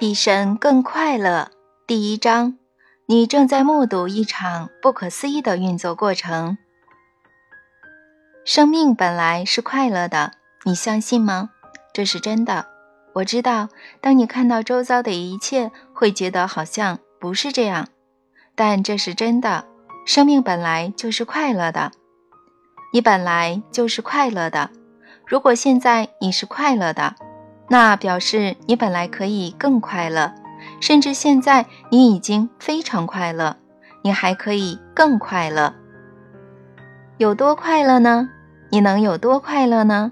比神更快乐。第一章，你正在目睹一场不可思议的运作过程。生命本来是快乐的，你相信吗？这是真的。我知道，当你看到周遭的一切，会觉得好像不是这样，但这是真的。生命本来就是快乐的，你本来就是快乐的。如果现在你是快乐的，那表示你本来可以更快乐，甚至现在你已经非常快乐，你还可以更快乐。有多快乐呢？你能有多快乐呢？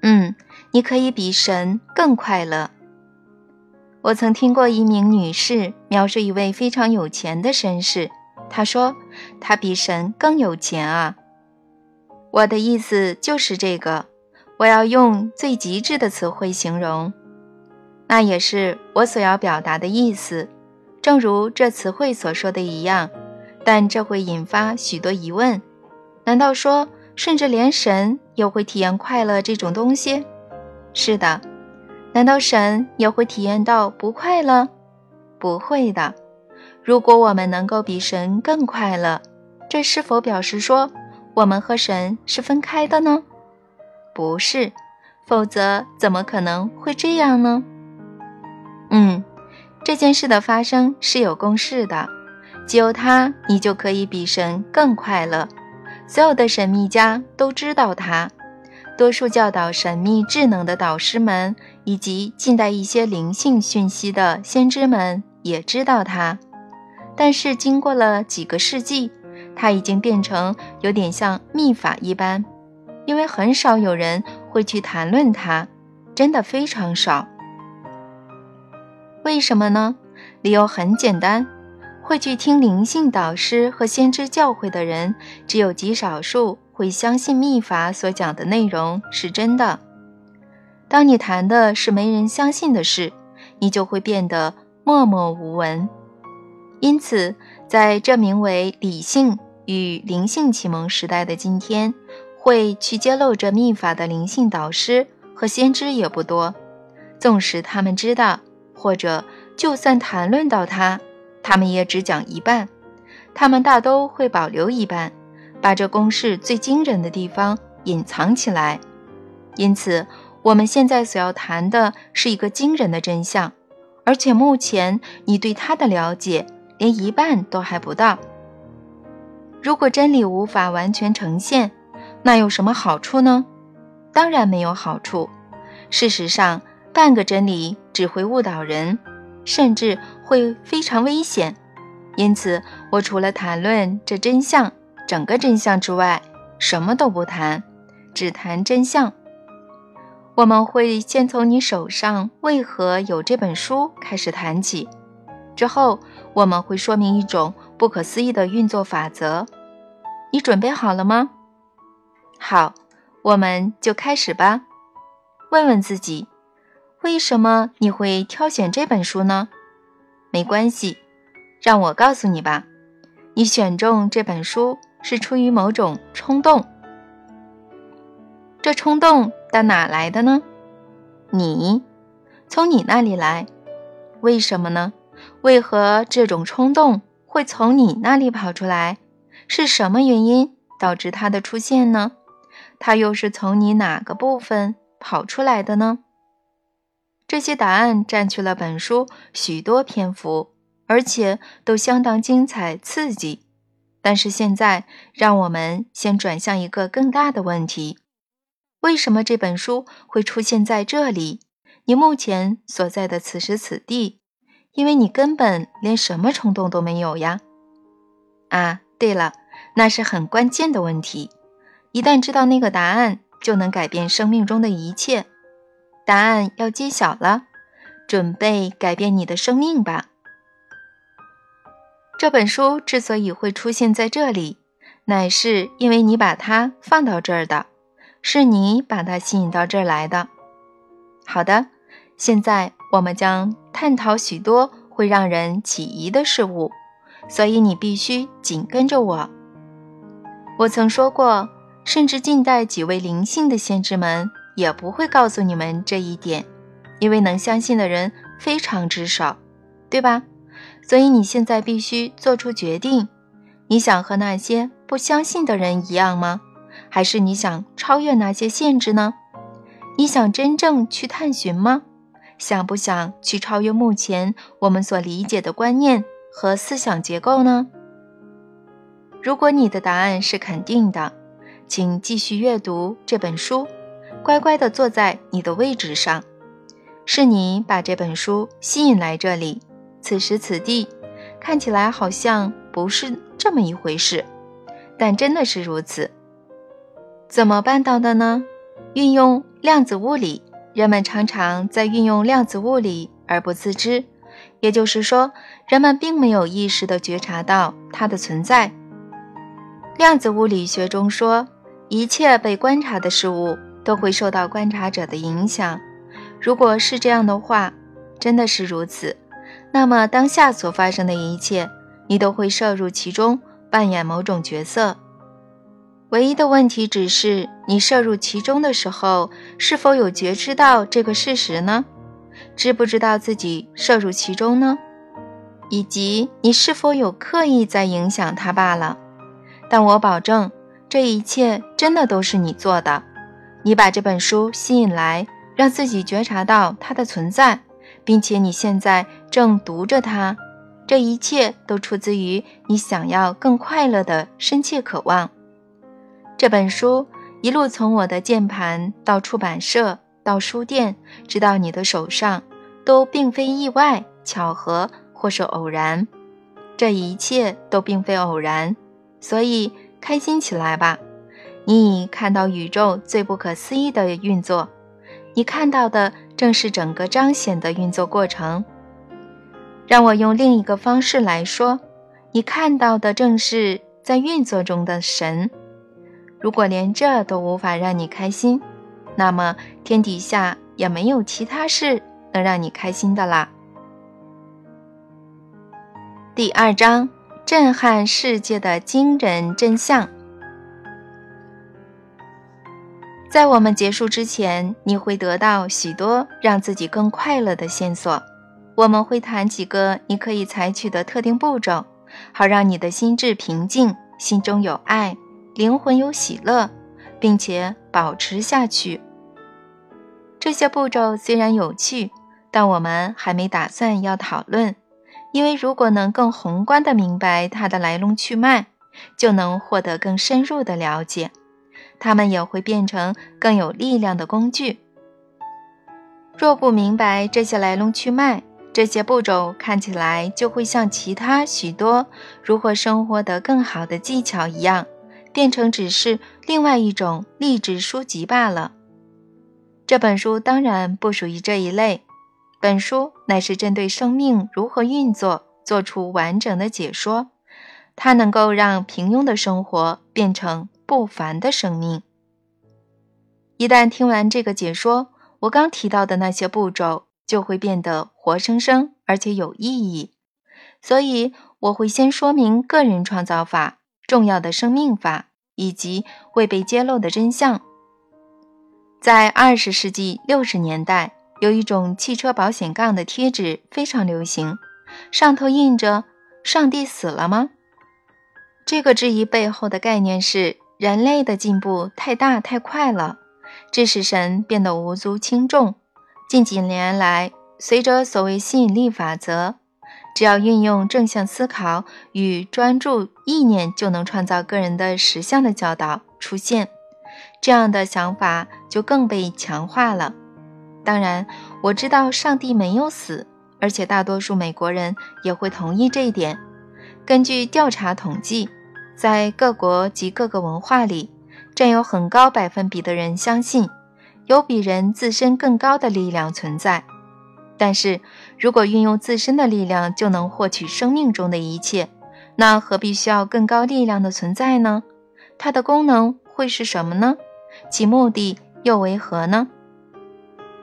嗯，你可以比神更快乐。我曾听过一名女士描述一位非常有钱的绅士，她说他比神更有钱啊。我的意思就是这个。我要用最极致的词汇形容，那也是我所要表达的意思，正如这词汇所说的一样。但这会引发许多疑问：难道说，甚至连神也会体验快乐这种东西？是的。难道神也会体验到不快乐？不会的。如果我们能够比神更快乐，这是否表示说我们和神是分开的呢？不是，否则怎么可能会这样呢？嗯，这件事的发生是有公式的，只有它，你就可以比神更快乐。所有的神秘家都知道它，多数教导神秘智能的导师们，以及近代一些灵性讯息的先知们也知道它。但是经过了几个世纪，它已经变成有点像秘法一般。因为很少有人会去谈论它，真的非常少。为什么呢？理由很简单，会去听灵性导师和先知教诲的人，只有极少数会相信秘法所讲的内容是真的。当你谈的是没人相信的事，你就会变得默默无闻。因此，在这名为理性与灵性启蒙时代的今天。会去揭露这秘法的灵性导师和先知也不多，纵使他们知道，或者就算谈论到他，他们也只讲一半，他们大都会保留一半，把这公式最惊人的地方隐藏起来。因此，我们现在所要谈的是一个惊人的真相，而且目前你对他的了解连一半都还不到。如果真理无法完全呈现，那有什么好处呢？当然没有好处。事实上，半个真理只会误导人，甚至会非常危险。因此，我除了谈论这真相、整个真相之外，什么都不谈，只谈真相。我们会先从你手上为何有这本书开始谈起，之后我们会说明一种不可思议的运作法则。你准备好了吗？好，我们就开始吧。问问自己，为什么你会挑选这本书呢？没关系，让我告诉你吧。你选中这本书是出于某种冲动。这冲动到哪来的呢？你，从你那里来。为什么呢？为何这种冲动会从你那里跑出来？是什么原因导致它的出现呢？它又是从你哪个部分跑出来的呢？这些答案占据了本书许多篇幅，而且都相当精彩刺激。但是现在，让我们先转向一个更大的问题：为什么这本书会出现在这里？你目前所在的此时此地？因为你根本连什么冲动都没有呀！啊，对了，那是很关键的问题。一旦知道那个答案，就能改变生命中的一切。答案要揭晓了，准备改变你的生命吧。这本书之所以会出现在这里，乃是因为你把它放到这儿的，是你把它吸引到这儿来的。好的，现在我们将探讨许多会让人起疑的事物，所以你必须紧跟着我。我曾说过。甚至近代几位灵性的先知们也不会告诉你们这一点，因为能相信的人非常之少，对吧？所以你现在必须做出决定：你想和那些不相信的人一样吗？还是你想超越那些限制呢？你想真正去探寻吗？想不想去超越目前我们所理解的观念和思想结构呢？如果你的答案是肯定的，请继续阅读这本书，乖乖地坐在你的位置上。是你把这本书吸引来这里，此时此地，看起来好像不是这么一回事，但真的是如此。怎么办到的呢？运用量子物理，人们常常在运用量子物理而不自知，也就是说，人们并没有意识地觉察到它的存在。量子物理学中说，一切被观察的事物都会受到观察者的影响。如果是这样的话，真的是如此，那么当下所发生的一切，你都会摄入其中，扮演某种角色。唯一的问题只是，你摄入其中的时候，是否有觉知到这个事实呢？知不知道自己摄入其中呢？以及你是否有刻意在影响它罢了？但我保证，这一切真的都是你做的。你把这本书吸引来，让自己觉察到它的存在，并且你现在正读着它。这一切都出自于你想要更快乐的深切渴望。这本书一路从我的键盘到出版社到书店，直到你的手上，都并非意外、巧合或是偶然。这一切都并非偶然。所以，开心起来吧！你已看到宇宙最不可思议的运作，你看到的正是整个彰显的运作过程。让我用另一个方式来说，你看到的正是在运作中的神。如果连这都无法让你开心，那么天底下也没有其他事能让你开心的啦。第二章。震撼世界的惊人真相。在我们结束之前，你会得到许多让自己更快乐的线索。我们会谈几个你可以采取的特定步骤，好让你的心智平静，心中有爱，灵魂有喜乐，并且保持下去。这些步骤虽然有趣，但我们还没打算要讨论。因为如果能更宏观地明白它的来龙去脉，就能获得更深入的了解，它们也会变成更有力量的工具。若不明白这些来龙去脉，这些步骤看起来就会像其他许多如何生活得更好的技巧一样，变成只是另外一种励志书籍罢了。这本书当然不属于这一类。本书乃是针对生命如何运作做出完整的解说，它能够让平庸的生活变成不凡的生命。一旦听完这个解说，我刚提到的那些步骤就会变得活生生而且有意义。所以，我会先说明个人创造法、重要的生命法以及未被揭露的真相。在二十世纪六十年代。有一种汽车保险杠的贴纸非常流行，上头印着“上帝死了吗？”这个质疑背后的概念是人类的进步太大太快了，致使神变得无足轻重。近几年来，随着所谓吸引力法则，只要运用正向思考与专注意念，就能创造个人的实相的教导出现，这样的想法就更被强化了。当然，我知道上帝没有死，而且大多数美国人也会同意这一点。根据调查统计，在各国及各个文化里，占有很高百分比的人相信有比人自身更高的力量存在。但是如果运用自身的力量就能获取生命中的一切，那何必需要更高力量的存在呢？它的功能会是什么呢？其目的又为何呢？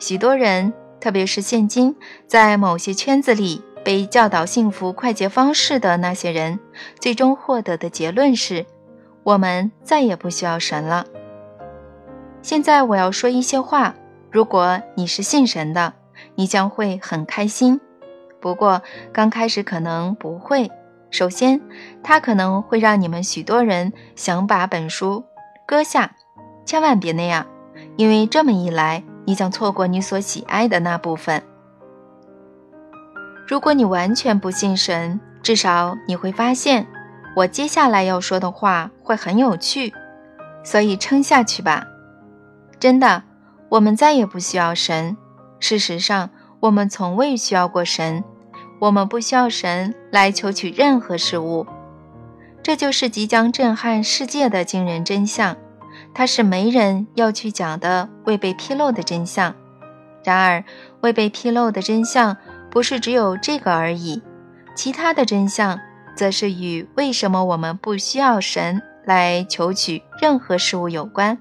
许多人，特别是现今在某些圈子里被教导幸福快捷方式的那些人，最终获得的结论是：我们再也不需要神了。现在我要说一些话。如果你是信神的，你将会很开心。不过刚开始可能不会。首先，它可能会让你们许多人想把本书搁下，千万别那样，因为这么一来，你将错过你所喜爱的那部分。如果你完全不信神，至少你会发现，我接下来要说的话会很有趣，所以撑下去吧。真的，我们再也不需要神。事实上，我们从未需要过神。我们不需要神来求取任何事物。这就是即将震撼世界的惊人真相。它是没人要去讲的未被披露的真相。然而，未被披露的真相不是只有这个而已。其他的真相，则是与为什么我们不需要神来求取任何事物有关。